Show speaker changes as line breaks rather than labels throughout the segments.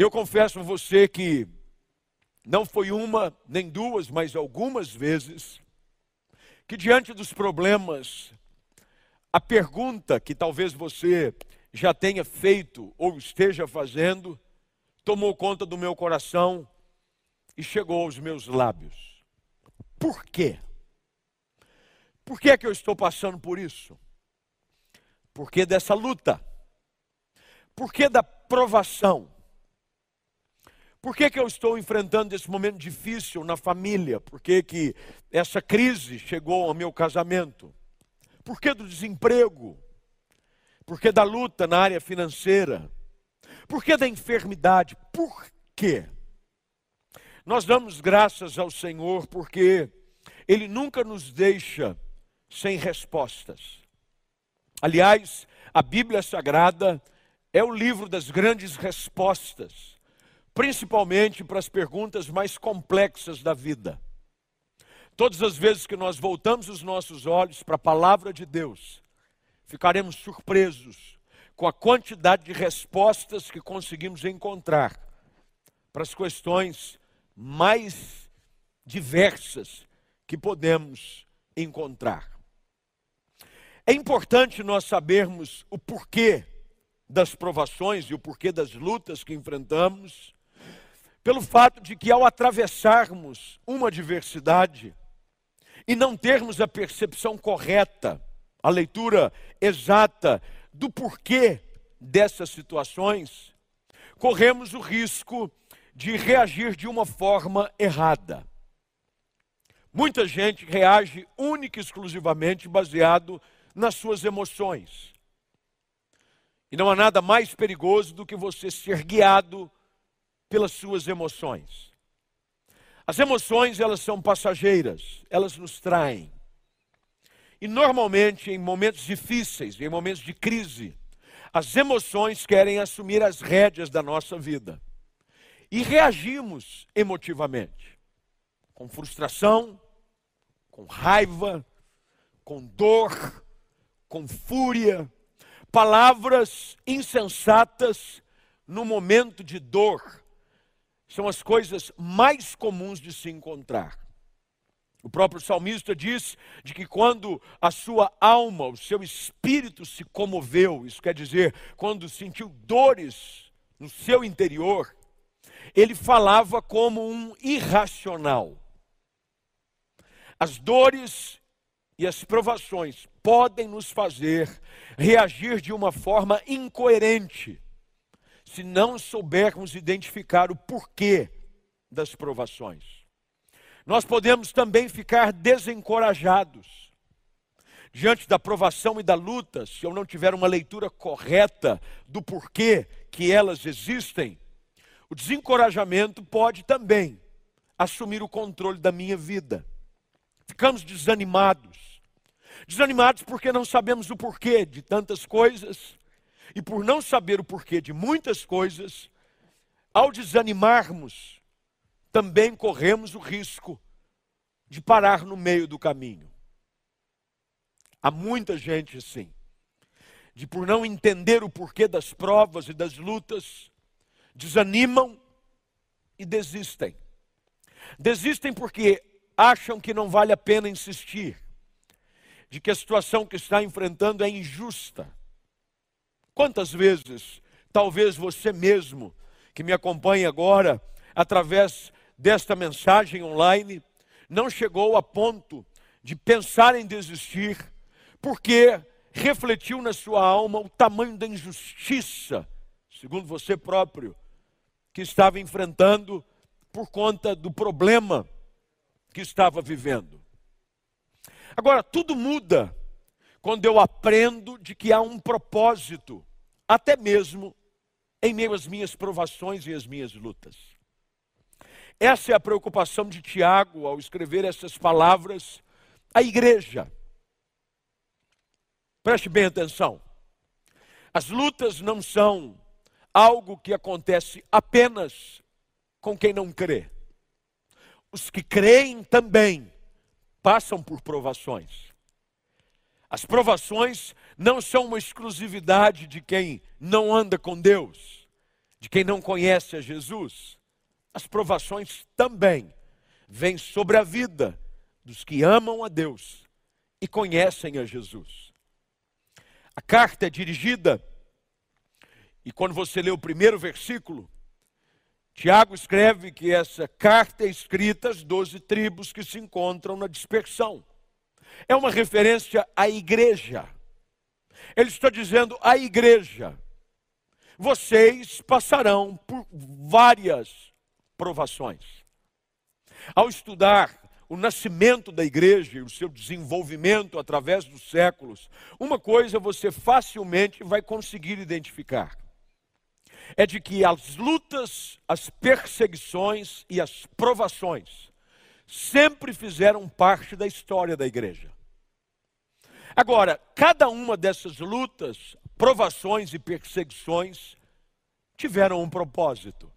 Eu confesso a você que não foi uma nem duas, mas algumas vezes, que diante dos problemas, a pergunta que talvez você já tenha feito ou esteja fazendo, tomou conta do meu coração e chegou aos meus lábios. Por quê? Por que é que eu estou passando por isso? Por que dessa luta? Por que da provação? Por que, que eu estou enfrentando esse momento difícil na família? Por que, que essa crise chegou ao meu casamento? Por que do desemprego? Por que da luta na área financeira? Por que da enfermidade? Por quê? Nós damos graças ao Senhor porque Ele nunca nos deixa sem respostas. Aliás, a Bíblia Sagrada é o livro das grandes respostas principalmente para as perguntas mais complexas da vida. Todas as vezes que nós voltamos os nossos olhos para a palavra de Deus, ficaremos surpresos com a quantidade de respostas que conseguimos encontrar para as questões mais diversas que podemos encontrar. É importante nós sabermos o porquê das provações e o porquê das lutas que enfrentamos, pelo fato de que ao atravessarmos uma adversidade e não termos a percepção correta, a leitura exata do porquê dessas situações, corremos o risco de reagir de uma forma errada. Muita gente reage única e exclusivamente baseado nas suas emoções. E não há nada mais perigoso do que você ser guiado pelas suas emoções. As emoções, elas são passageiras, elas nos traem. E normalmente, em momentos difíceis, em momentos de crise, as emoções querem assumir as rédeas da nossa vida. E reagimos emotivamente, com frustração, com raiva, com dor, com fúria, palavras insensatas no momento de dor, são as coisas mais comuns de se encontrar. O próprio salmista diz de que quando a sua alma, o seu espírito se comoveu, isso quer dizer, quando sentiu dores no seu interior, ele falava como um irracional. As dores e as provações podem nos fazer reagir de uma forma incoerente se não soubermos identificar o porquê das provações. Nós podemos também ficar desencorajados diante da provação e da luta, se eu não tiver uma leitura correta do porquê que elas existem. O desencorajamento pode também assumir o controle da minha vida. Ficamos desanimados. Desanimados porque não sabemos o porquê de tantas coisas e por não saber o porquê de muitas coisas, ao desanimarmos, também corremos o risco de parar no meio do caminho. Há muita gente assim, de por não entender o porquê das provas e das lutas, desanimam e desistem. Desistem porque acham que não vale a pena insistir, de que a situação que está enfrentando é injusta Quantas vezes, talvez você mesmo, que me acompanha agora, através desta mensagem online, não chegou a ponto de pensar em desistir, porque refletiu na sua alma o tamanho da injustiça, segundo você próprio, que estava enfrentando por conta do problema que estava vivendo. Agora, tudo muda quando eu aprendo de que há um propósito até mesmo em meio às minhas provações e às minhas lutas. Essa é a preocupação de Tiago ao escrever essas palavras à igreja. Preste bem atenção. As lutas não são algo que acontece apenas com quem não crê. Os que creem também passam por provações. As provações não são uma exclusividade de quem não anda com Deus, de quem não conhece a Jesus, as provações também vêm sobre a vida dos que amam a Deus e conhecem a Jesus. A carta é dirigida, e quando você lê o primeiro versículo, Tiago escreve que essa carta é escrita às doze tribos que se encontram na dispersão. É uma referência à igreja. Ele está dizendo à igreja: vocês passarão por várias provações. Ao estudar o nascimento da igreja e o seu desenvolvimento através dos séculos, uma coisa você facilmente vai conseguir identificar: é de que as lutas, as perseguições e as provações sempre fizeram parte da história da igreja. Agora, cada uma dessas lutas, provações e perseguições tiveram um propósito.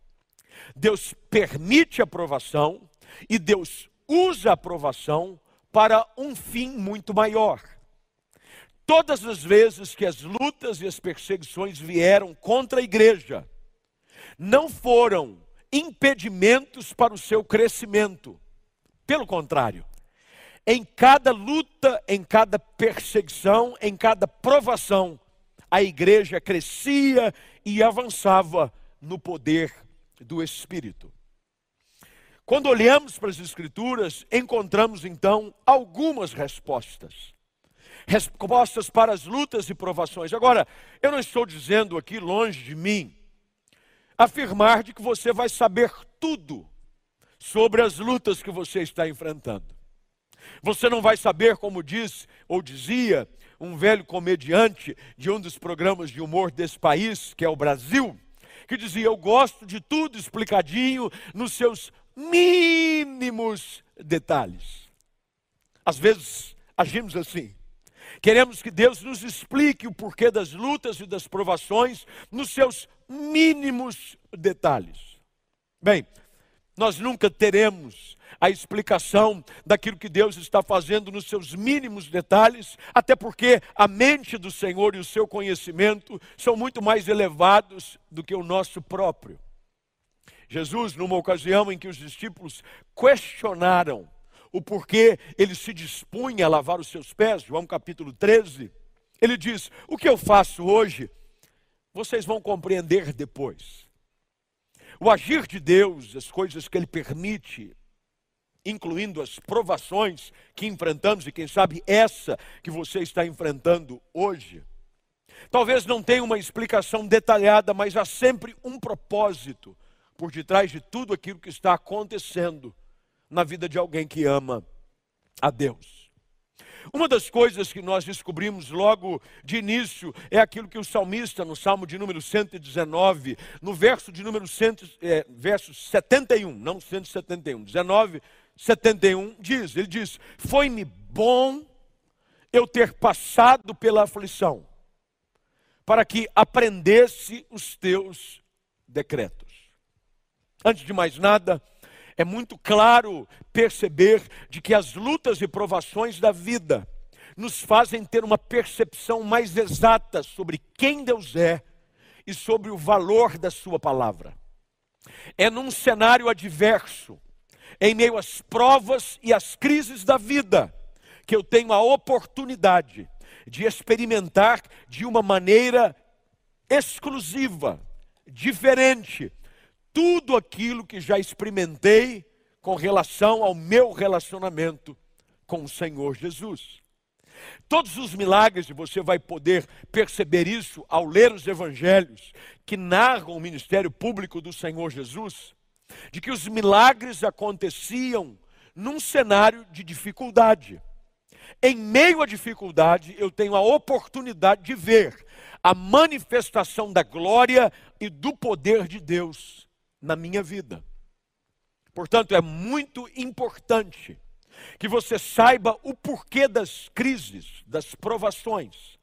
Deus permite a provação e Deus usa a provação para um fim muito maior. Todas as vezes que as lutas e as perseguições vieram contra a igreja, não foram impedimentos para o seu crescimento. Pelo contrário, em cada luta, em cada perseguição, em cada provação, a igreja crescia e avançava no poder do Espírito. Quando olhamos para as Escrituras, encontramos então algumas respostas. Respostas para as lutas e provações. Agora, eu não estou dizendo aqui, longe de mim, afirmar de que você vai saber tudo sobre as lutas que você está enfrentando. Você não vai saber, como diz ou dizia um velho comediante de um dos programas de humor desse país, que é o Brasil, que dizia: Eu gosto de tudo explicadinho nos seus mínimos detalhes. Às vezes agimos assim. Queremos que Deus nos explique o porquê das lutas e das provações nos seus mínimos detalhes. Bem, nós nunca teremos a explicação daquilo que Deus está fazendo nos seus mínimos detalhes, até porque a mente do Senhor e o seu conhecimento são muito mais elevados do que o nosso próprio. Jesus, numa ocasião em que os discípulos questionaram o porquê ele se dispunha a lavar os seus pés, João capítulo 13, ele diz: O que eu faço hoje, vocês vão compreender depois. O agir de Deus, as coisas que Ele permite, incluindo as provações que enfrentamos, e quem sabe essa que você está enfrentando hoje, talvez não tenha uma explicação detalhada, mas há sempre um propósito por detrás de tudo aquilo que está acontecendo na vida de alguém que ama a Deus. Uma das coisas que nós descobrimos logo de início é aquilo que o salmista, no Salmo de número 119, no verso de número 100, é, verso 71, não 171, 19, 71, diz: Ele diz: Foi-me bom eu ter passado pela aflição, para que aprendesse os teus decretos. Antes de mais nada, é muito claro perceber de que as lutas e provações da vida nos fazem ter uma percepção mais exata sobre quem Deus é e sobre o valor da Sua palavra. É num cenário adverso, em meio às provas e às crises da vida, que eu tenho a oportunidade de experimentar de uma maneira exclusiva, diferente, tudo aquilo que já experimentei com relação ao meu relacionamento com o Senhor Jesus. Todos os milagres, e você vai poder perceber isso ao ler os evangelhos que narram o ministério público do Senhor Jesus, de que os milagres aconteciam num cenário de dificuldade. Em meio à dificuldade, eu tenho a oportunidade de ver a manifestação da glória e do poder de Deus na minha vida. Portanto, é muito importante que você saiba o porquê das crises, das provações.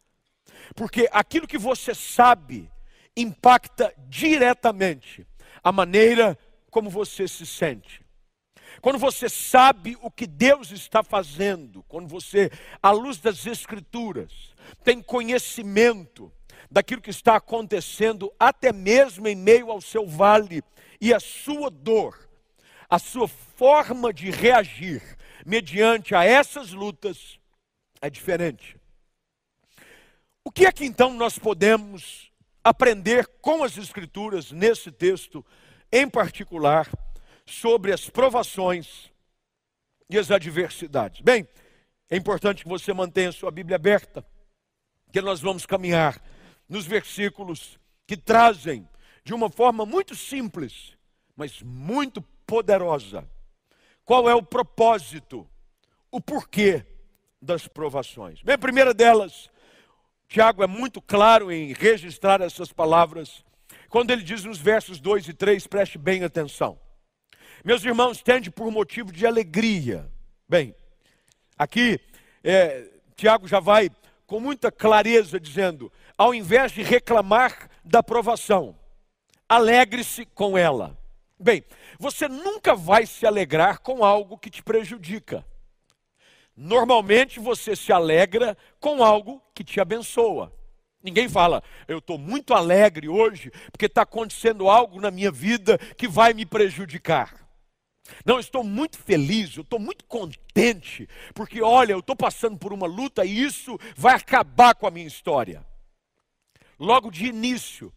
Porque aquilo que você sabe impacta diretamente a maneira como você se sente. Quando você sabe o que Deus está fazendo, quando você, à luz das Escrituras, tem conhecimento daquilo que está acontecendo, até mesmo em meio ao seu vale, e a sua dor, a sua forma de reagir mediante a essas lutas é diferente. O que é que então nós podemos aprender com as Escrituras nesse texto, em particular, sobre as provações e as adversidades? Bem, é importante que você mantenha sua Bíblia aberta, que nós vamos caminhar nos versículos que trazem, de uma forma muito simples, mas muito poderosa, qual é o propósito, o porquê das provações. Bem, a primeira delas, Tiago é muito claro em registrar essas palavras, quando ele diz nos versos 2 e 3, preste bem atenção. Meus irmãos, tende por motivo de alegria. Bem, Aqui, é, Tiago já vai com muita clareza dizendo: ao invés de reclamar da provação, alegre-se com ela. Bem, você nunca vai se alegrar com algo que te prejudica. Normalmente você se alegra com algo que te abençoa. Ninguém fala, eu estou muito alegre hoje porque está acontecendo algo na minha vida que vai me prejudicar. Não, estou muito feliz, eu estou muito contente, porque olha, eu estou passando por uma luta e isso vai acabar com a minha história. Logo de início,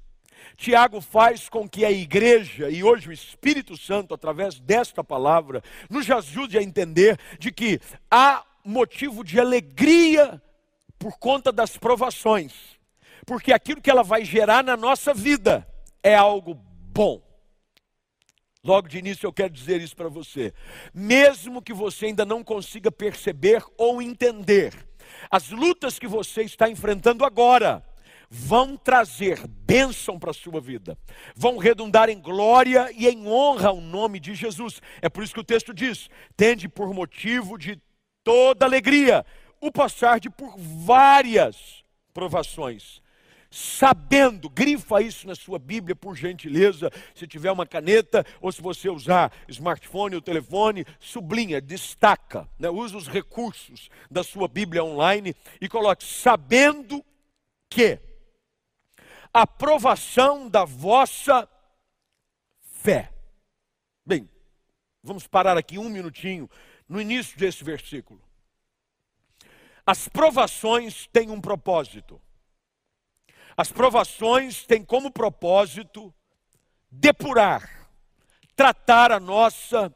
Tiago faz com que a igreja, e hoje o Espírito Santo, através desta palavra, nos ajude a entender de que há motivo de alegria por conta das provações, porque aquilo que ela vai gerar na nossa vida é algo bom. Logo de início eu quero dizer isso para você. Mesmo que você ainda não consiga perceber ou entender, as lutas que você está enfrentando agora vão trazer bênção para a sua vida, vão redundar em glória e em honra ao nome de Jesus. É por isso que o texto diz: tende por motivo de toda alegria o passar de por várias provações sabendo, grifa isso na sua Bíblia, por gentileza, se tiver uma caneta, ou se você usar smartphone ou telefone, sublinha, destaca, né? usa os recursos da sua Bíblia online e coloque, sabendo que aprovação da vossa fé. Bem, vamos parar aqui um minutinho no início desse versículo. As provações têm um propósito. As provações têm como propósito depurar, tratar a nossa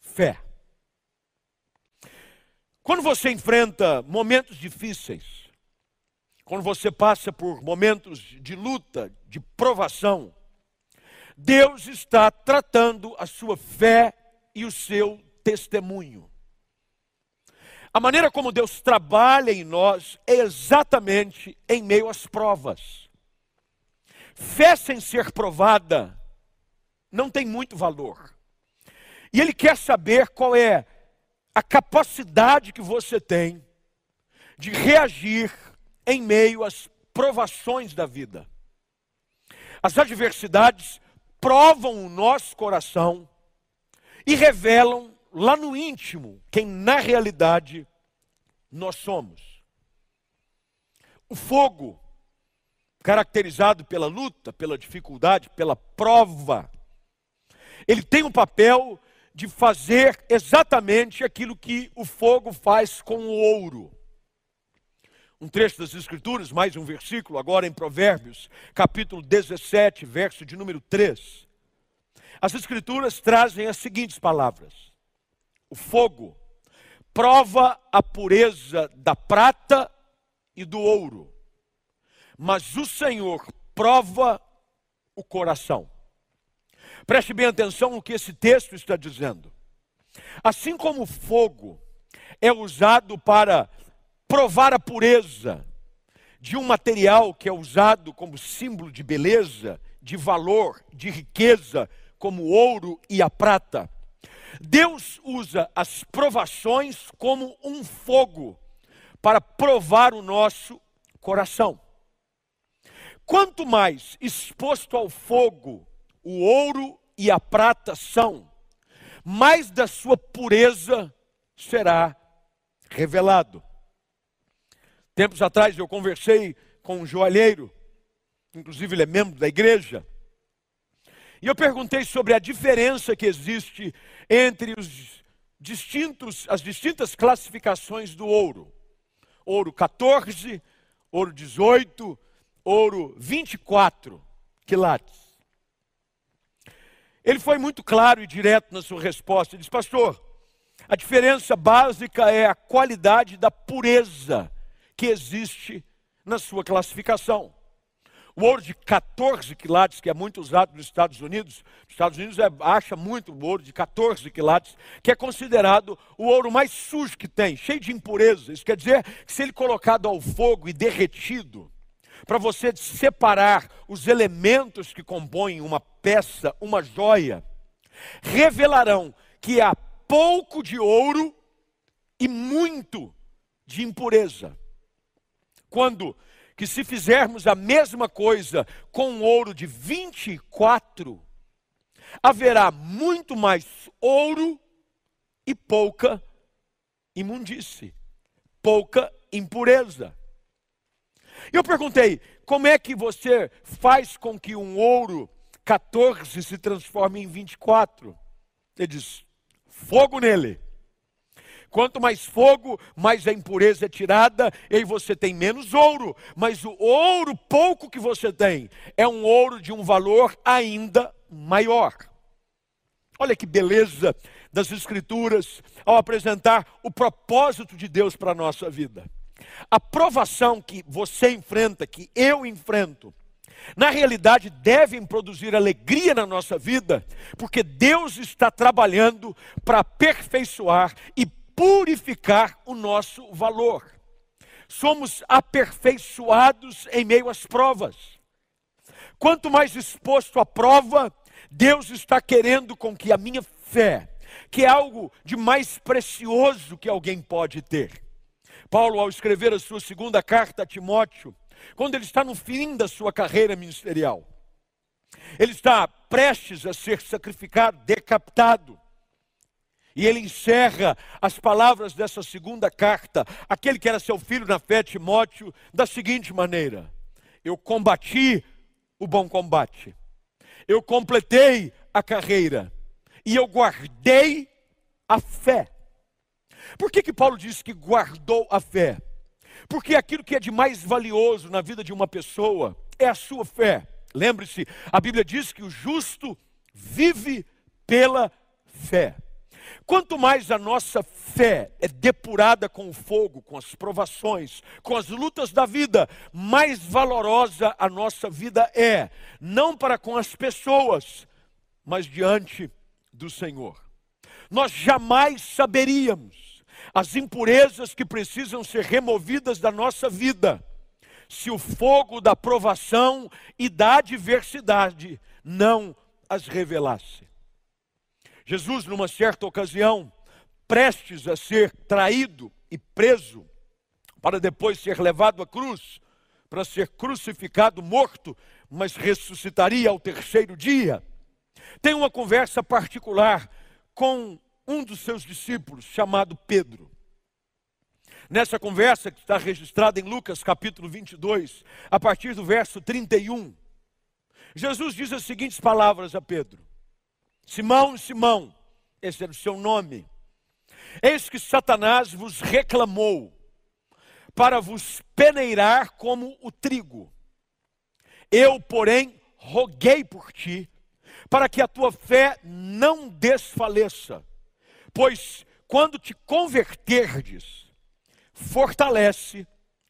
fé. Quando você enfrenta momentos difíceis, quando você passa por momentos de luta, de provação, Deus está tratando a sua fé e o seu testemunho. A maneira como Deus trabalha em nós é exatamente em meio às provas. Fé sem ser provada não tem muito valor. E Ele quer saber qual é a capacidade que você tem de reagir em meio às provações da vida. As adversidades provam o nosso coração e revelam lá no íntimo quem na realidade nós somos. O fogo, caracterizado pela luta, pela dificuldade, pela prova, ele tem o um papel de fazer exatamente aquilo que o fogo faz com o ouro. Um trecho das Escrituras, mais um versículo, agora em Provérbios, capítulo 17, verso de número 3. As Escrituras trazem as seguintes palavras: o fogo, prova a pureza da prata e do ouro, mas o Senhor prova o coração. Preste bem atenção no que esse texto está dizendo. Assim como o fogo é usado para provar a pureza de um material que é usado como símbolo de beleza, de valor, de riqueza, como o ouro e a prata, Deus usa as provações como um fogo para provar o nosso coração. Quanto mais exposto ao fogo o ouro e a prata são, mais da sua pureza será revelado. Tempos atrás eu conversei com um joalheiro, inclusive ele é membro da igreja. E eu perguntei sobre a diferença que existe entre os distintos, as distintas classificações do ouro. Ouro 14, ouro 18, ouro 24 quilates. Ele foi muito claro e direto na sua resposta. Ele disse, pastor, a diferença básica é a qualidade da pureza que existe na sua classificação. O ouro de 14 quilates, que é muito usado nos Estados Unidos, os Estados Unidos é, acha muito o ouro de 14 quilates, que é considerado o ouro mais sujo que tem, cheio de impurezas. Isso quer dizer que se ele colocado ao fogo e derretido, para você separar os elementos que compõem uma peça, uma joia, revelarão que há pouco de ouro e muito de impureza. Quando que se fizermos a mesma coisa com ouro de 24, haverá muito mais ouro e pouca imundície, pouca impureza. Eu perguntei: como é que você faz com que um ouro 14 se transforme em 24? Ele diz: fogo nele. Quanto mais fogo, mais a impureza é tirada, e aí você tem menos ouro. Mas o ouro pouco que você tem é um ouro de um valor ainda maior. Olha que beleza das Escrituras ao apresentar o propósito de Deus para a nossa vida. A provação que você enfrenta, que eu enfrento, na realidade devem produzir alegria na nossa vida, porque Deus está trabalhando para aperfeiçoar e purificar o nosso valor. Somos aperfeiçoados em meio às provas. Quanto mais exposto à prova, Deus está querendo com que a minha fé, que é algo de mais precioso que alguém pode ter. Paulo, ao escrever a sua segunda carta a Timóteo, quando ele está no fim da sua carreira ministerial, ele está prestes a ser sacrificado, decapitado. E ele encerra as palavras dessa segunda carta, aquele que era seu filho na fé, Timóteo, da seguinte maneira: Eu combati o bom combate, eu completei a carreira, e eu guardei a fé. Por que, que Paulo diz que guardou a fé? Porque aquilo que é de mais valioso na vida de uma pessoa é a sua fé. Lembre-se, a Bíblia diz que o justo vive pela fé. Quanto mais a nossa fé é depurada com o fogo, com as provações, com as lutas da vida, mais valorosa a nossa vida é, não para com as pessoas, mas diante do Senhor. Nós jamais saberíamos as impurezas que precisam ser removidas da nossa vida, se o fogo da provação e da adversidade não as revelasse. Jesus, numa certa ocasião, prestes a ser traído e preso, para depois ser levado à cruz, para ser crucificado, morto, mas ressuscitaria ao terceiro dia, tem uma conversa particular com um dos seus discípulos, chamado Pedro. Nessa conversa que está registrada em Lucas capítulo 22, a partir do verso 31, Jesus diz as seguintes palavras a Pedro: Simão, Simão, esse era o seu nome. Eis que Satanás vos reclamou para vos peneirar como o trigo. Eu, porém, roguei por ti, para que a tua fé não desfaleça. Pois quando te converterdes, fortalece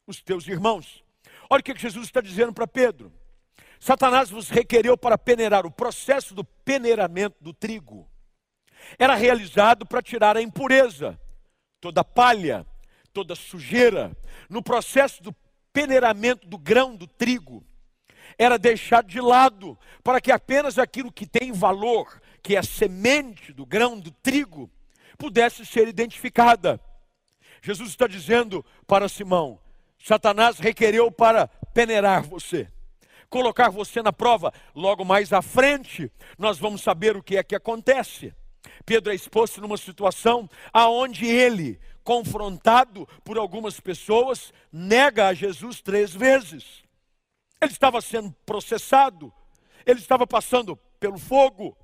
os teus irmãos. Olha o que Jesus está dizendo para Pedro. Satanás vos requereu para peneirar. O processo do peneiramento do trigo era realizado para tirar a impureza, toda palha, toda sujeira. No processo do peneiramento do grão do trigo, era deixado de lado para que apenas aquilo que tem valor, que é a semente do grão do trigo, pudesse ser identificada. Jesus está dizendo para Simão: Satanás requereu para peneirar você colocar você na prova. Logo mais à frente, nós vamos saber o que é que acontece. Pedro é exposto numa situação aonde ele, confrontado por algumas pessoas, nega a Jesus três vezes. Ele estava sendo processado, ele estava passando pelo fogo.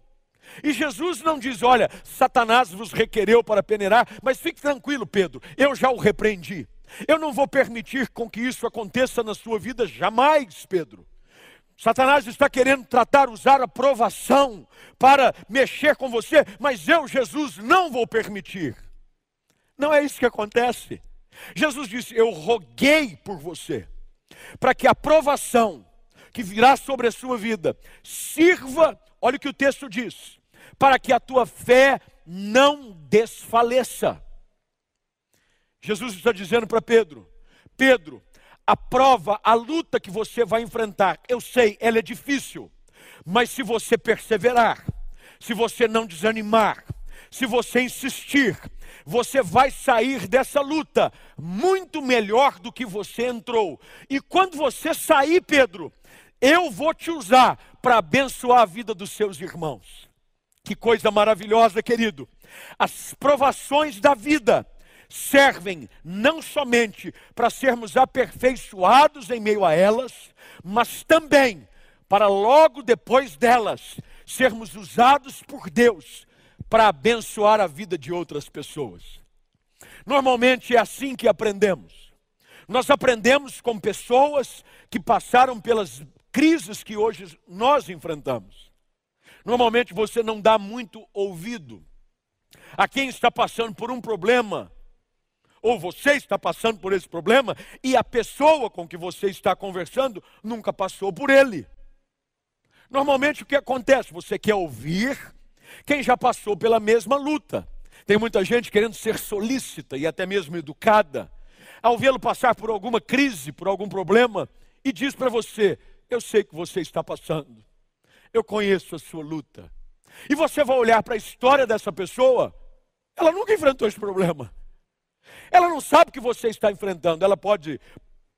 E Jesus não diz: Olha, Satanás vos requereu para peneirar, mas fique tranquilo, Pedro, eu já o repreendi. Eu não vou permitir com que isso aconteça na sua vida jamais, Pedro. Satanás está querendo tratar, usar a provação para mexer com você, mas eu, Jesus, não vou permitir. Não é isso que acontece. Jesus disse: Eu roguei por você, para que a provação que virá sobre a sua vida sirva, olha o que o texto diz, para que a tua fé não desfaleça. Jesus está dizendo para Pedro: Pedro, a prova, a luta que você vai enfrentar, eu sei, ela é difícil, mas se você perseverar, se você não desanimar, se você insistir, você vai sair dessa luta muito melhor do que você entrou. E quando você sair, Pedro, eu vou te usar para abençoar a vida dos seus irmãos. Que coisa maravilhosa, querido. As provações da vida servem não somente para sermos aperfeiçoados em meio a elas, mas também para logo depois delas sermos usados por Deus para abençoar a vida de outras pessoas. Normalmente é assim que aprendemos. Nós aprendemos com pessoas que passaram pelas crises que hoje nós enfrentamos. Normalmente você não dá muito ouvido a quem está passando por um problema, ou você está passando por esse problema, e a pessoa com que você está conversando nunca passou por ele. Normalmente o que acontece? Você quer ouvir quem já passou pela mesma luta. Tem muita gente querendo ser solícita e até mesmo educada, ao vê-lo passar por alguma crise, por algum problema, e diz para você: Eu sei que você está passando, eu conheço a sua luta. E você vai olhar para a história dessa pessoa, ela nunca enfrentou esse problema. Ela não sabe o que você está enfrentando. Ela pode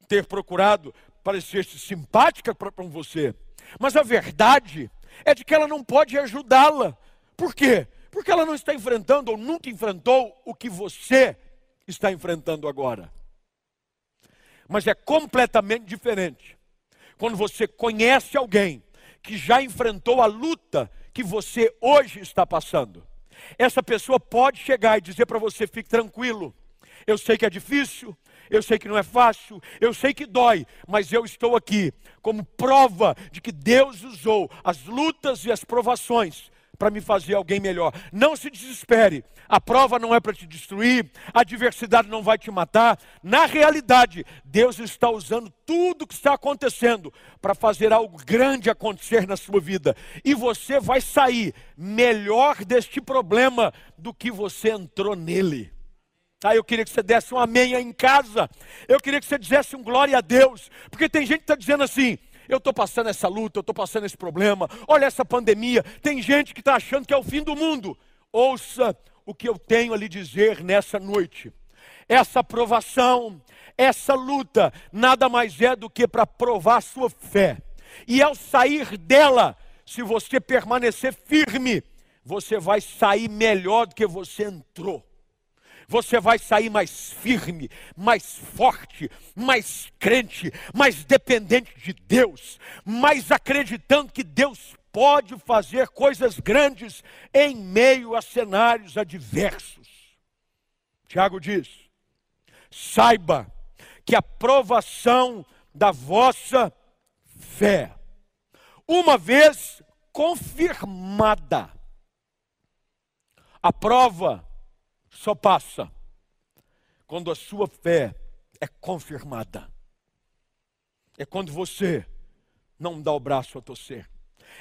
ter procurado parecer-se simpática para você, mas a verdade é de que ela não pode ajudá-la. Por quê? Porque ela não está enfrentando ou nunca enfrentou o que você está enfrentando agora. Mas é completamente diferente quando você conhece alguém que já enfrentou a luta que você hoje está passando. Essa pessoa pode chegar e dizer para você: fique tranquilo, eu sei que é difícil, eu sei que não é fácil, eu sei que dói, mas eu estou aqui como prova de que Deus usou as lutas e as provações para me fazer alguém melhor. Não se desespere. A prova não é para te destruir, a adversidade não vai te matar. Na realidade, Deus está usando tudo que está acontecendo para fazer algo grande acontecer na sua vida. E você vai sair melhor deste problema do que você entrou nele. Ah, eu queria que você desse um amém aí em casa. Eu queria que você dissesse um glória a Deus. Porque tem gente que está dizendo assim: eu estou passando essa luta, eu estou passando esse problema. Olha essa pandemia. Tem gente que está achando que é o fim do mundo. Ouça o que eu tenho a lhe dizer nessa noite. Essa provação, essa luta, nada mais é do que para provar a sua fé. E ao sair dela, se você permanecer firme, você vai sair melhor do que você entrou você vai sair mais firme, mais forte, mais crente, mais dependente de Deus, mais acreditando que Deus pode fazer coisas grandes em meio a cenários adversos. Tiago diz: saiba que a provação da vossa fé, uma vez confirmada, a prova só passa quando a sua fé é confirmada. É quando você não dá o braço a torcer.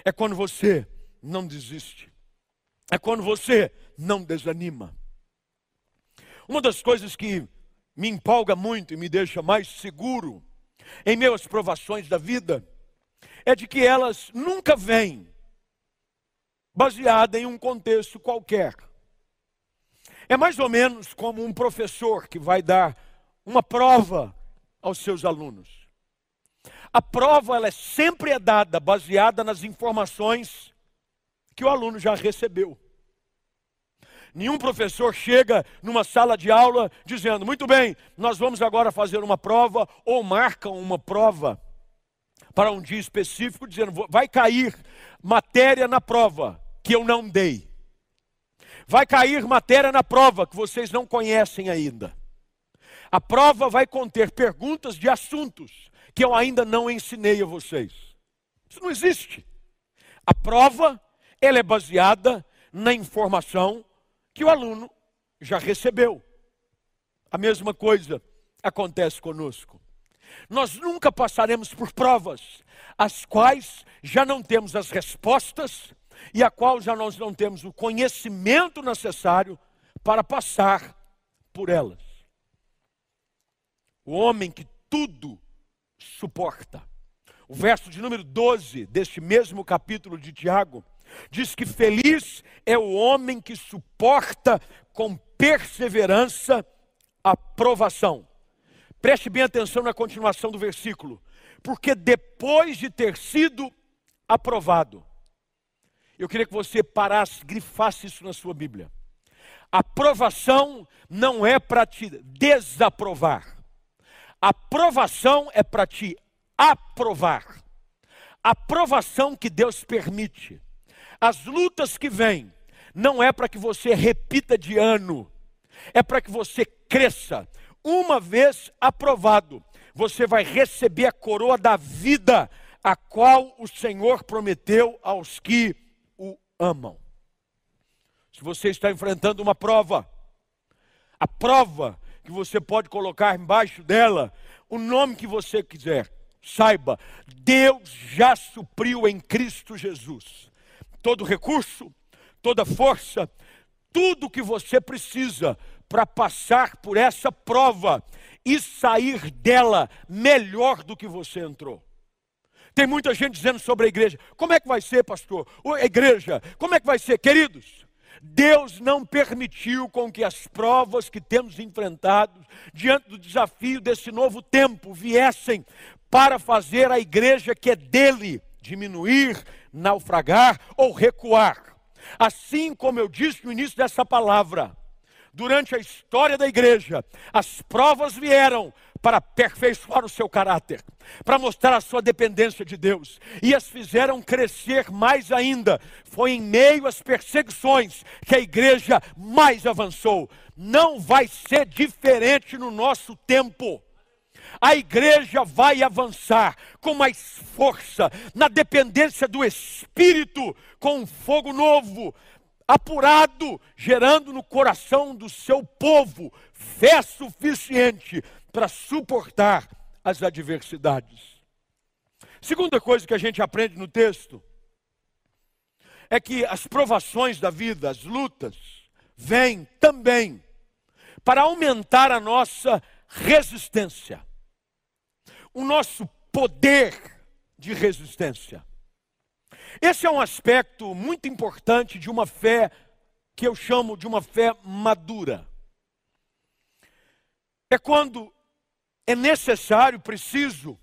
É quando você não desiste. É quando você não desanima. Uma das coisas que me empolga muito e me deixa mais seguro em meio às provações da vida é de que elas nunca vêm baseada em um contexto qualquer. É mais ou menos como um professor que vai dar uma prova aos seus alunos. A prova ela é sempre é dada baseada nas informações que o aluno já recebeu. Nenhum professor chega numa sala de aula dizendo: muito bem, nós vamos agora fazer uma prova, ou marcam uma prova para um dia específico, dizendo: vai cair matéria na prova que eu não dei. Vai cair matéria na prova que vocês não conhecem ainda. A prova vai conter perguntas de assuntos que eu ainda não ensinei a vocês. Isso não existe. A prova, ela é baseada na informação que o aluno já recebeu. A mesma coisa acontece conosco. Nós nunca passaremos por provas, as quais já não temos as respostas e a qual já nós não temos o conhecimento necessário para passar por elas. O homem que tudo suporta. O verso de número 12 deste mesmo capítulo de Tiago diz que feliz é o homem que suporta com perseverança a provação. Preste bem atenção na continuação do versículo. Porque depois de ter sido aprovado, eu queria que você parasse, grifasse isso na sua Bíblia. Aprovação não é para te desaprovar. Aprovação é para te aprovar. Aprovação que Deus permite. As lutas que vêm não é para que você repita de ano, é para que você cresça. Uma vez aprovado, você vai receber a coroa da vida, a qual o Senhor prometeu aos que amam. Se você está enfrentando uma prova, a prova que você pode colocar embaixo dela o nome que você quiser, saiba, Deus já supriu em Cristo Jesus todo recurso, toda força, tudo que você precisa para passar por essa prova e sair dela melhor do que você entrou. Tem muita gente dizendo sobre a igreja: como é que vai ser, pastor? A igreja, como é que vai ser? Queridos, Deus não permitiu com que as provas que temos enfrentado diante do desafio desse novo tempo viessem para fazer a igreja que é dele diminuir, naufragar ou recuar. Assim como eu disse no início dessa palavra, durante a história da igreja, as provas vieram para aperfeiçoar o seu caráter, para mostrar a sua dependência de Deus, e as fizeram crescer mais ainda. Foi em meio às perseguições que a igreja mais avançou. Não vai ser diferente no nosso tempo a igreja vai avançar com mais força, na dependência do Espírito, com um fogo novo, apurado, gerando no coração do seu povo fé suficiente para suportar as adversidades. Segunda coisa que a gente aprende no texto é que as provações da vida, as lutas, vêm também para aumentar a nossa resistência o nosso poder de resistência. Esse é um aspecto muito importante de uma fé que eu chamo de uma fé madura. É quando é necessário, preciso,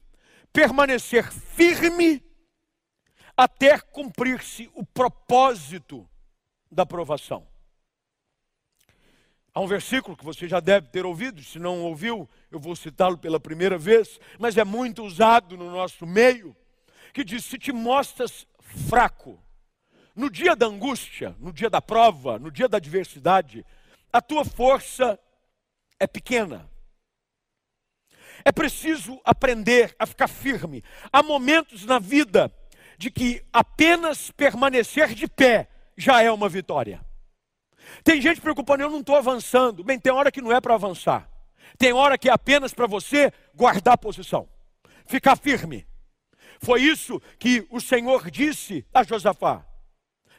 permanecer firme até cumprir-se o propósito da aprovação. Há um versículo que você já deve ter ouvido, se não ouviu, eu vou citá-lo pela primeira vez, mas é muito usado no nosso meio, que diz: Se te mostras fraco, no dia da angústia, no dia da prova, no dia da adversidade, a tua força é pequena. É preciso aprender a ficar firme. Há momentos na vida de que apenas permanecer de pé já é uma vitória. Tem gente preocupando, eu não estou avançando. Bem, tem hora que não é para avançar. Tem hora que é apenas para você guardar a posição, ficar firme. Foi isso que o Senhor disse a Josafá: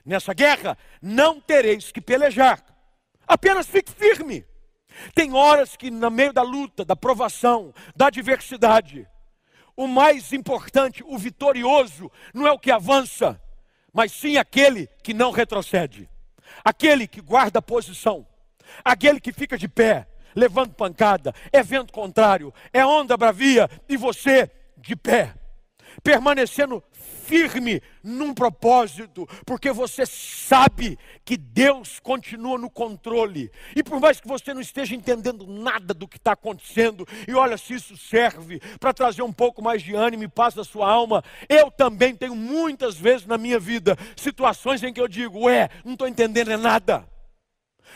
nessa guerra não tereis que pelejar, apenas fique firme. Tem horas que, no meio da luta, da provação, da adversidade, o mais importante, o vitorioso, não é o que avança, mas sim aquele que não retrocede. Aquele que guarda a posição, aquele que fica de pé, levando pancada, é vento contrário, é onda bravia e você de pé, permanecendo firme num propósito, porque você sabe que Deus continua no controle. E por mais que você não esteja entendendo nada do que está acontecendo, e olha se isso serve para trazer um pouco mais de ânimo e paz da sua alma, eu também tenho muitas vezes na minha vida situações em que eu digo, ué, não estou entendendo é nada.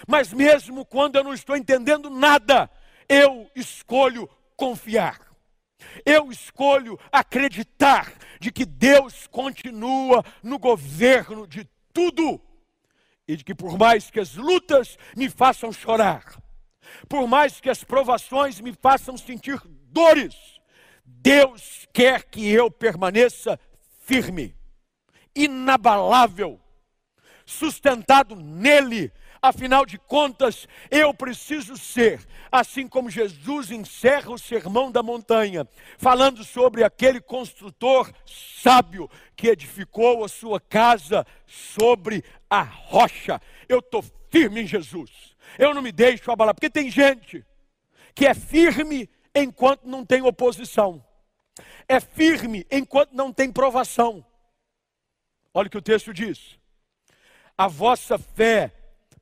Mas mesmo quando eu não estou entendendo nada, eu escolho confiar. Eu escolho acreditar de que Deus continua no governo de tudo e de que por mais que as lutas me façam chorar, por mais que as provações me façam sentir dores, Deus quer que eu permaneça firme, inabalável, sustentado nele, Afinal de contas, eu preciso ser, assim como Jesus encerra o sermão da montanha, falando sobre aquele construtor sábio que edificou a sua casa sobre a rocha. Eu estou firme em Jesus. Eu não me deixo abalar, porque tem gente que é firme enquanto não tem oposição, é firme enquanto não tem provação. Olha o que o texto diz: a vossa fé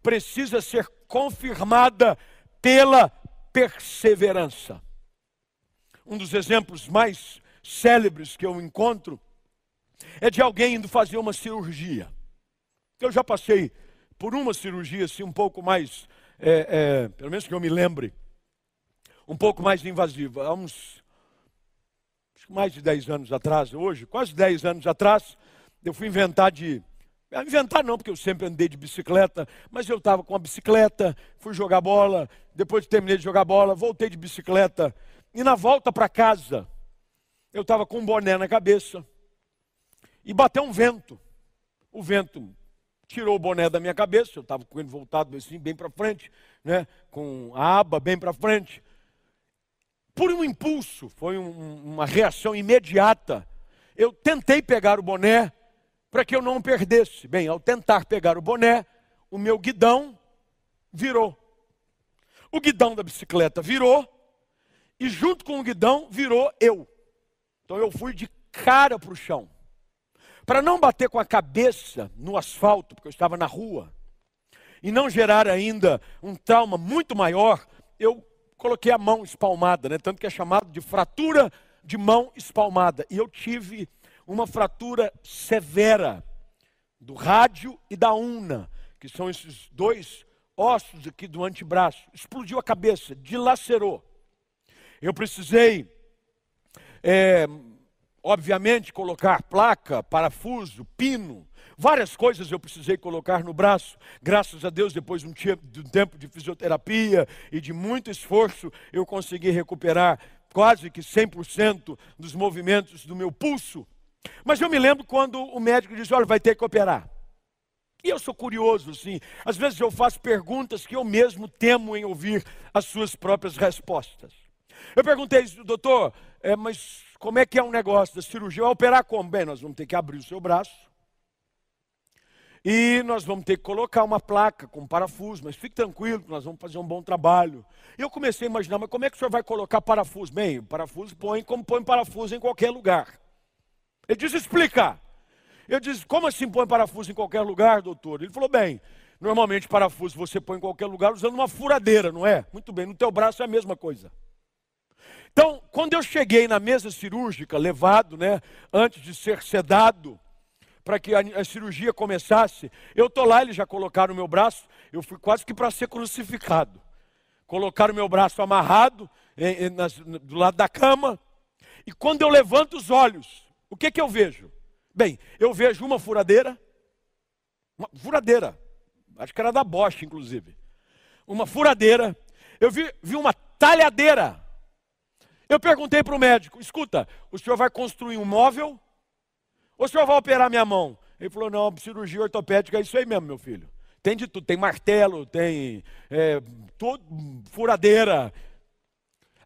precisa ser confirmada pela perseverança. Um dos exemplos mais célebres que eu encontro é de alguém indo fazer uma cirurgia. Eu já passei por uma cirurgia assim um pouco mais, é, é, pelo menos que eu me lembre, um pouco mais invasiva. Há uns mais de 10 anos atrás, hoje, quase 10 anos atrás, eu fui inventar de Inventar não, porque eu sempre andei de bicicleta, mas eu estava com a bicicleta, fui jogar bola, depois de terminei de jogar bola, voltei de bicicleta, e na volta para casa, eu estava com um boné na cabeça, e bateu um vento. O vento tirou o boné da minha cabeça, eu estava com ele voltado assim, bem para frente, né, com a aba bem para frente. Por um impulso, foi um, uma reação imediata, eu tentei pegar o boné, para que eu não perdesse. Bem, ao tentar pegar o boné, o meu guidão virou. O guidão da bicicleta virou, e junto com o guidão virou eu. Então eu fui de cara para o chão. Para não bater com a cabeça no asfalto, porque eu estava na rua, e não gerar ainda um trauma muito maior, eu coloquei a mão espalmada, né? tanto que é chamado de fratura de mão espalmada. E eu tive uma fratura severa do rádio e da una, que são esses dois ossos aqui do antebraço. Explodiu a cabeça, dilacerou. Eu precisei, é, obviamente, colocar placa, parafuso, pino, várias coisas eu precisei colocar no braço. Graças a Deus, depois de um, de um tempo de fisioterapia e de muito esforço, eu consegui recuperar quase que 100% dos movimentos do meu pulso. Mas eu me lembro quando o médico disse: Olha, vai ter que operar. E eu sou curioso, sim. Às vezes eu faço perguntas que eu mesmo temo em ouvir as suas próprias respostas. Eu perguntei, doutor, é, mas como é que é um negócio da cirurgia? Vai operar como? Bem, nós vamos ter que abrir o seu braço. E nós vamos ter que colocar uma placa com parafuso, mas fique tranquilo, nós vamos fazer um bom trabalho. E eu comecei a imaginar, mas como é que o senhor vai colocar parafuso? Bem, parafuso põe como põe parafuso em qualquer lugar. Ele disse: explica. Eu disse: como assim põe parafuso em qualquer lugar, doutor? Ele falou: bem, normalmente parafuso você põe em qualquer lugar usando uma furadeira, não é? Muito bem, no teu braço é a mesma coisa. Então, quando eu cheguei na mesa cirúrgica, levado, né, antes de ser sedado, para que a, a, cirurgia começasse, eu estou lá, eles já colocaram o meu braço, eu fui quase que para ser crucificado. Colocaram o meu braço amarrado em, em, nas, do lado da cama, e quando eu levanto os olhos, o que, que eu vejo? Bem, eu vejo uma furadeira, uma furadeira, acho que era da Bosch, inclusive. Uma furadeira, eu vi, vi uma talhadeira. Eu perguntei para o médico: escuta, o senhor vai construir um móvel? Ou o senhor vai operar minha mão? Ele falou: não, cirurgia ortopédica é isso aí mesmo, meu filho. Tem de tudo, tem martelo, tem é, tudo, furadeira.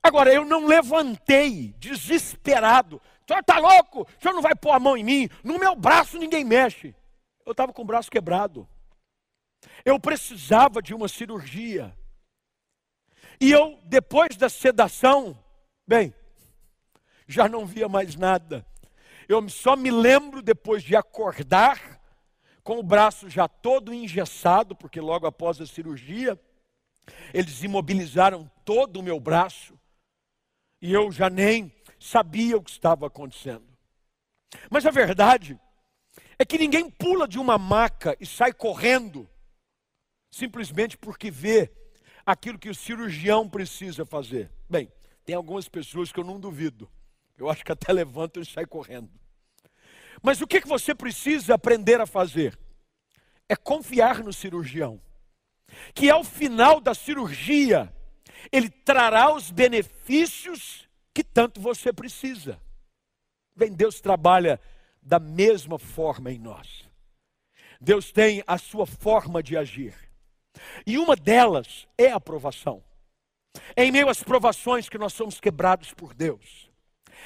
Agora, eu não levantei desesperado o senhor está louco? O senhor não vai pôr a mão em mim? No meu braço ninguém mexe. Eu estava com o braço quebrado. Eu precisava de uma cirurgia. E eu, depois da sedação, bem, já não via mais nada. eu só me lembro depois de acordar, com o braço já todo engessado, porque logo após a cirurgia, eles imobilizaram todo o meu braço, e eu já nem sabia o que estava acontecendo. Mas a verdade é que ninguém pula de uma maca e sai correndo, simplesmente porque vê aquilo que o cirurgião precisa fazer. Bem, tem algumas pessoas que eu não duvido. Eu acho que até levantam e saem correndo. Mas o que, que você precisa aprender a fazer? É confiar no cirurgião. Que ao final da cirurgia, ele trará os benefícios que tanto você precisa. Bem, Deus trabalha da mesma forma em nós. Deus tem a sua forma de agir. E uma delas é a aprovação. É em meio às provações que nós somos quebrados por Deus.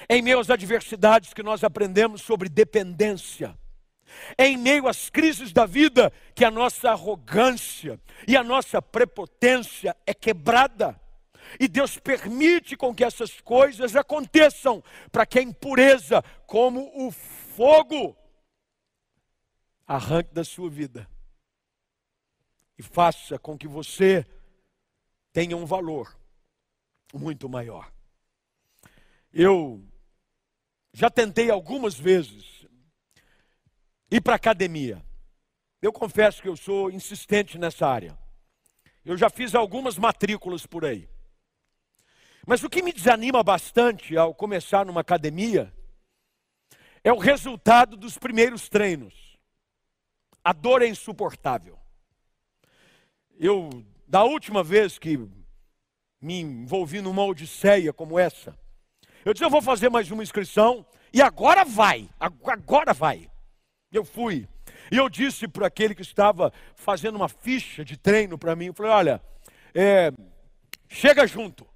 É em meio às adversidades que nós aprendemos sobre dependência. É em meio às crises da vida que a nossa arrogância e a nossa prepotência é quebrada. E Deus permite com que essas coisas aconteçam, para que a impureza, como o fogo, arranque da sua vida e faça com que você tenha um valor muito maior. Eu já tentei algumas vezes ir para academia. Eu confesso que eu sou insistente nessa área. Eu já fiz algumas matrículas por aí. Mas o que me desanima bastante ao começar numa academia é o resultado dos primeiros treinos. A dor é insuportável. Eu, da última vez que me envolvi numa odisseia como essa, eu disse: eu vou fazer mais uma inscrição e agora vai, agora vai. Eu fui. E eu disse para aquele que estava fazendo uma ficha de treino para mim: eu falei, olha, é, chega junto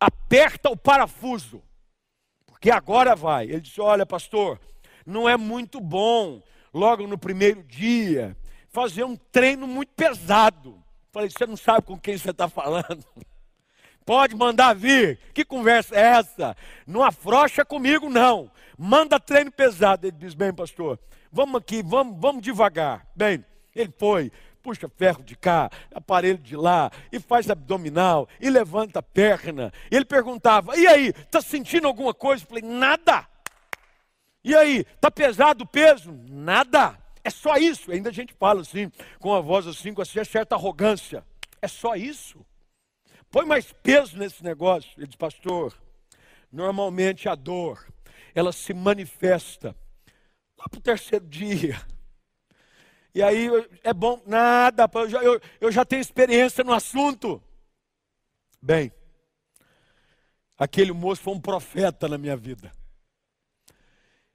aperta o parafuso, porque agora vai. Ele disse: Olha, pastor, não é muito bom, logo no primeiro dia, fazer um treino muito pesado. Falei: Você não sabe com quem você está falando? Pode mandar vir. Que conversa é essa? Não afrocha comigo, não. Manda treino pesado. Ele diz: Bem, pastor, vamos aqui, vamos, vamos devagar. Bem, ele foi, puxa ferro de cá, aparelho de lá, e faz abdominal, e levanta a perna. E ele perguntava: e aí, está sentindo alguma coisa? Eu falei: nada. E aí, está pesado o peso? Nada. É só isso. Ainda a gente fala assim, com a voz assim, com assim, certa arrogância. É só isso. Põe mais peso nesse negócio. Ele diz, pastor, normalmente a dor, ela se manifesta lá para o terceiro dia. E aí é bom, nada, eu já, eu, eu já tenho experiência no assunto. Bem, aquele moço foi um profeta na minha vida.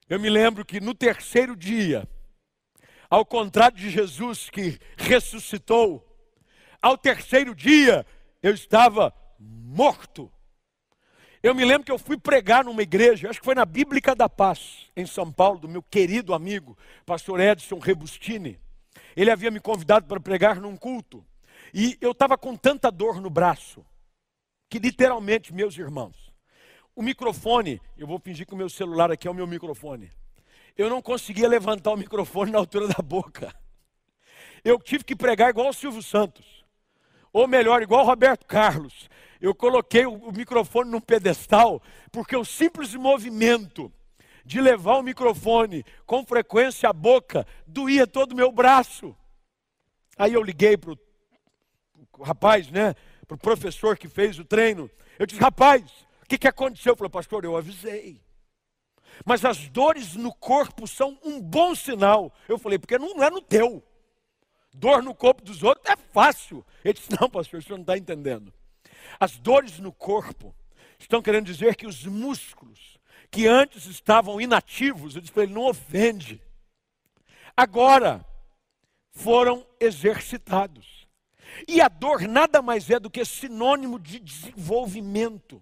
Eu me lembro que no terceiro dia, ao contrário de Jesus que ressuscitou, ao terceiro dia eu estava morto. Eu me lembro que eu fui pregar numa igreja, acho que foi na Bíblica da Paz, em São Paulo, do meu querido amigo, pastor Edson Rebustini. Ele havia me convidado para pregar num culto. E eu estava com tanta dor no braço, que literalmente, meus irmãos, o microfone, eu vou fingir que o meu celular aqui é o meu microfone. Eu não conseguia levantar o microfone na altura da boca. Eu tive que pregar igual o Silvio Santos. Ou melhor, igual o Roberto Carlos. Eu coloquei o microfone num pedestal, porque o simples movimento de levar o microfone com frequência à boca, doía todo o meu braço. Aí eu liguei para o rapaz, né? Para o professor que fez o treino. Eu disse, rapaz, o que, que aconteceu? Ele falou, pastor, eu avisei. Mas as dores no corpo são um bom sinal. Eu falei, porque não é no teu. Dor no corpo dos outros é fácil. Ele disse, não, pastor, o senhor não está entendendo. As dores no corpo estão querendo dizer que os músculos que antes estavam inativos, eu disse para ele: não ofende. Agora foram exercitados. E a dor nada mais é do que sinônimo de desenvolvimento.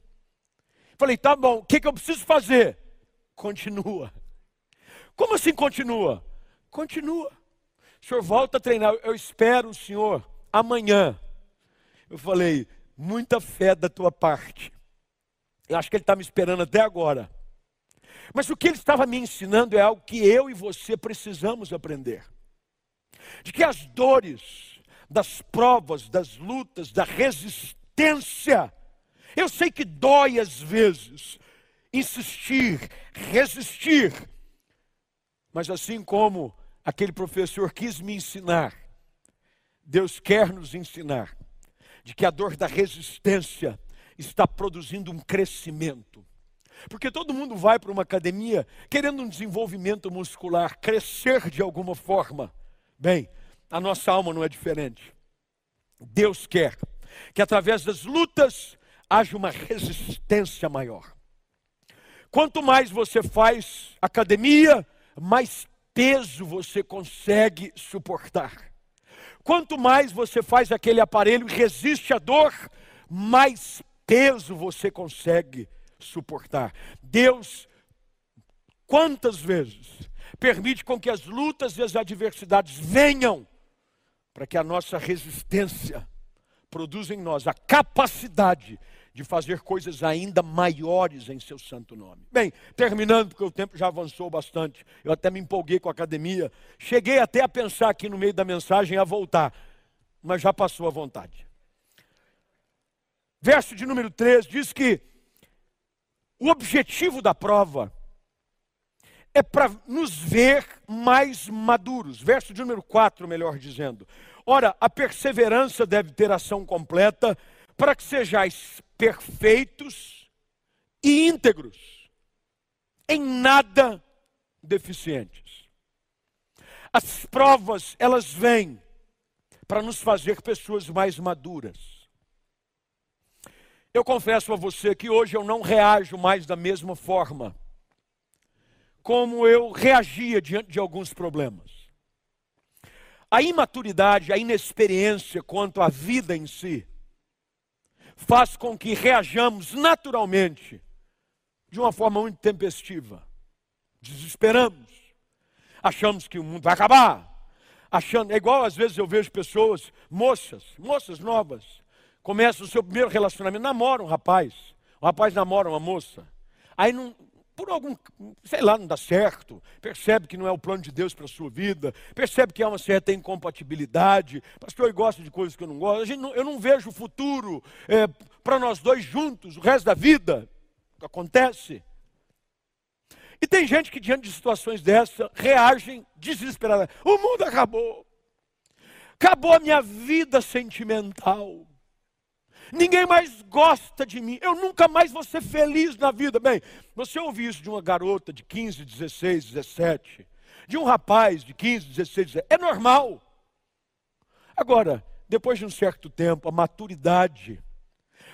Falei, tá bom, o que, que eu preciso fazer? Continua. Como assim continua? Continua. O senhor volta a treinar. Eu espero o senhor amanhã. Eu falei, muita fé da tua parte. Eu acho que ele está me esperando até agora. Mas o que ele estava me ensinando é algo que eu e você precisamos aprender. De que as dores, das provas, das lutas, da resistência, eu sei que dói às vezes insistir, resistir, mas assim como aquele professor quis me ensinar, Deus quer nos ensinar de que a dor da resistência está produzindo um crescimento. Porque todo mundo vai para uma academia querendo um desenvolvimento muscular, crescer de alguma forma. Bem, a nossa alma não é diferente. Deus quer que através das lutas haja uma resistência maior. Quanto mais você faz academia, mais peso você consegue suportar. Quanto mais você faz aquele aparelho e resiste à dor, mais peso você consegue suportar. Deus, quantas vezes, permite com que as lutas e as adversidades venham, para que a nossa resistência produza em nós a capacidade de fazer coisas ainda maiores em seu santo nome. Bem, terminando, porque o tempo já avançou bastante, eu até me empolguei com a academia, cheguei até a pensar aqui no meio da mensagem a voltar, mas já passou a vontade. Verso de número 3 diz que o objetivo da prova é para nos ver mais maduros. Verso de número 4, melhor dizendo. Ora, a perseverança deve ter ação completa para que sejais perfeitos e íntegros, em nada deficientes. As provas, elas vêm para nos fazer pessoas mais maduras. Eu confesso a você que hoje eu não reajo mais da mesma forma como eu reagia diante de alguns problemas. A imaturidade, a inexperiência quanto à vida em si, faz com que reajamos naturalmente de uma forma muito tempestiva. Desesperamos, achamos que o mundo vai acabar. Achando, é igual às vezes eu vejo pessoas, moças, moças novas, começam o seu primeiro relacionamento, namoram um rapaz, o rapaz namora uma moça. Aí não, por algum, sei lá, não dá certo, percebe que não é o plano de Deus para a sua vida, percebe que há uma certa incompatibilidade, pastor, eu gosto de coisas que eu não gosto, não, eu não vejo o futuro é, para nós dois juntos, o resto da vida, acontece. E tem gente que diante de situações dessa, reagem desesperadamente, o mundo acabou, acabou a minha vida sentimental, ninguém mais gosta de mim, eu nunca mais vou ser feliz na vida. Bem, você ouviu isso de uma garota de 15, 16, 17, de um rapaz de 15, 16, 17, é normal. Agora, depois de um certo tempo, a maturidade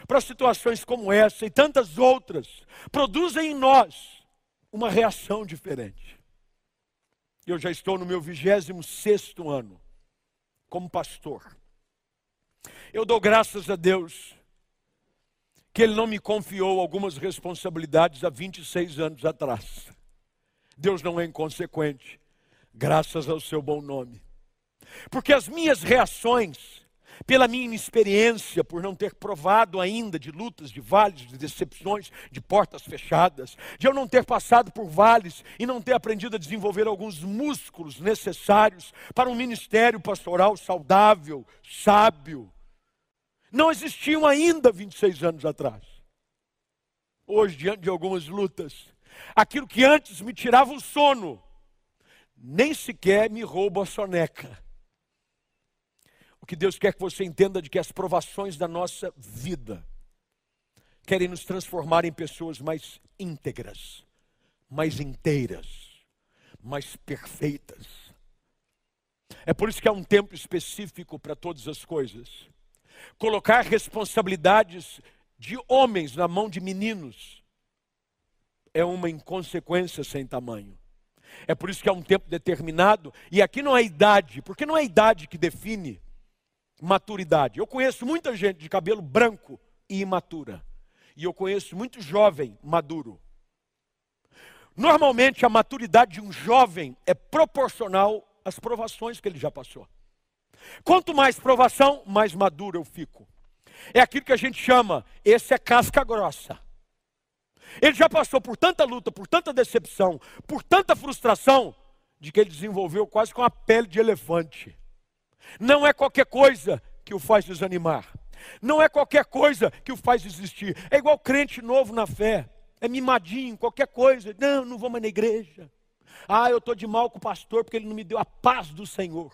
para situações como essa e tantas outras produzem em nós uma reação diferente. Eu já estou no meu 26 sexto ano como pastor. Eu dou graças a Deus que Ele não me confiou algumas responsabilidades há 26 anos atrás. Deus não é inconsequente, graças ao seu bom nome. Porque as minhas reações pela minha inexperiência, por não ter provado ainda de lutas, de vales, de decepções, de portas fechadas, de eu não ter passado por vales e não ter aprendido a desenvolver alguns músculos necessários para um ministério pastoral saudável, sábio. Não existiam ainda 26 anos atrás. Hoje, diante de algumas lutas, aquilo que antes me tirava o sono, nem sequer me rouba a soneca o que Deus quer que você entenda de que as provações da nossa vida querem nos transformar em pessoas mais íntegras, mais inteiras, mais perfeitas. É por isso que há um tempo específico para todas as coisas. Colocar responsabilidades de homens na mão de meninos é uma inconsequência sem tamanho. É por isso que há um tempo determinado, e aqui não é idade, porque não é idade que define maturidade. Eu conheço muita gente de cabelo branco e imatura. E eu conheço muito jovem maduro. Normalmente a maturidade de um jovem é proporcional às provações que ele já passou. Quanto mais provação, mais maduro eu fico. É aquilo que a gente chama, esse é casca grossa. Ele já passou por tanta luta, por tanta decepção, por tanta frustração, de que ele desenvolveu quase com a pele de elefante. Não é qualquer coisa que o faz desanimar. Não é qualquer coisa que o faz desistir. É igual crente novo na fé. É mimadinho, qualquer coisa. Não, não vou mais na igreja. Ah, eu estou de mal com o pastor porque ele não me deu a paz do Senhor.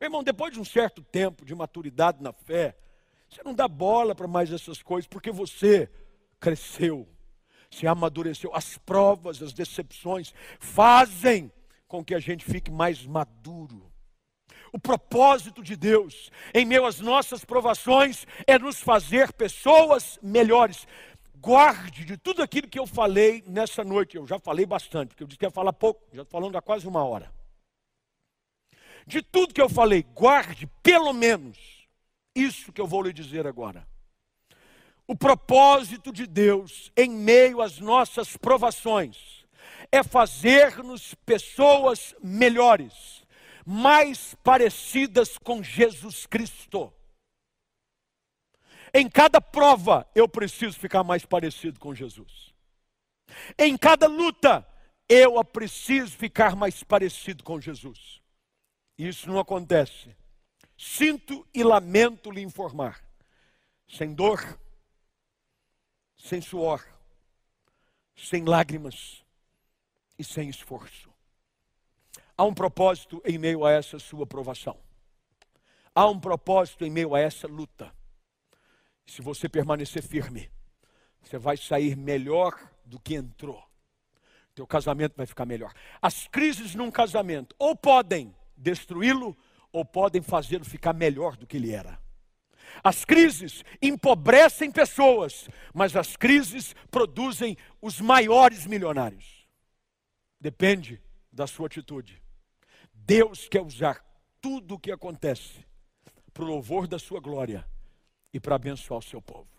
Meu irmão, depois de um certo tempo de maturidade na fé, você não dá bola para mais essas coisas, porque você cresceu, se amadureceu. As provas, as decepções fazem com que a gente fique mais maduro. O propósito de Deus, em meio às nossas provações, é nos fazer pessoas melhores. Guarde de tudo aquilo que eu falei nessa noite. Eu já falei bastante, porque eu disse que ia falar pouco, já estou falando há quase uma hora. De tudo que eu falei, guarde pelo menos isso que eu vou lhe dizer agora. O propósito de Deus em meio às nossas provações é fazer-nos pessoas melhores, mais parecidas com Jesus Cristo. Em cada prova, eu preciso ficar mais parecido com Jesus. Em cada luta, eu preciso ficar mais parecido com Jesus. Isso não acontece. Sinto e lamento lhe informar. Sem dor, sem suor, sem lágrimas e sem esforço. Há um propósito em meio a essa sua provação. Há um propósito em meio a essa luta. Se você permanecer firme, você vai sair melhor do que entrou. Teu casamento vai ficar melhor. As crises num casamento ou podem destruí-lo ou podem fazê-lo ficar melhor do que ele era. As crises empobrecem pessoas, mas as crises produzem os maiores milionários. Depende da sua atitude. Deus quer usar tudo o que acontece para o louvor da sua glória e para abençoar o seu povo.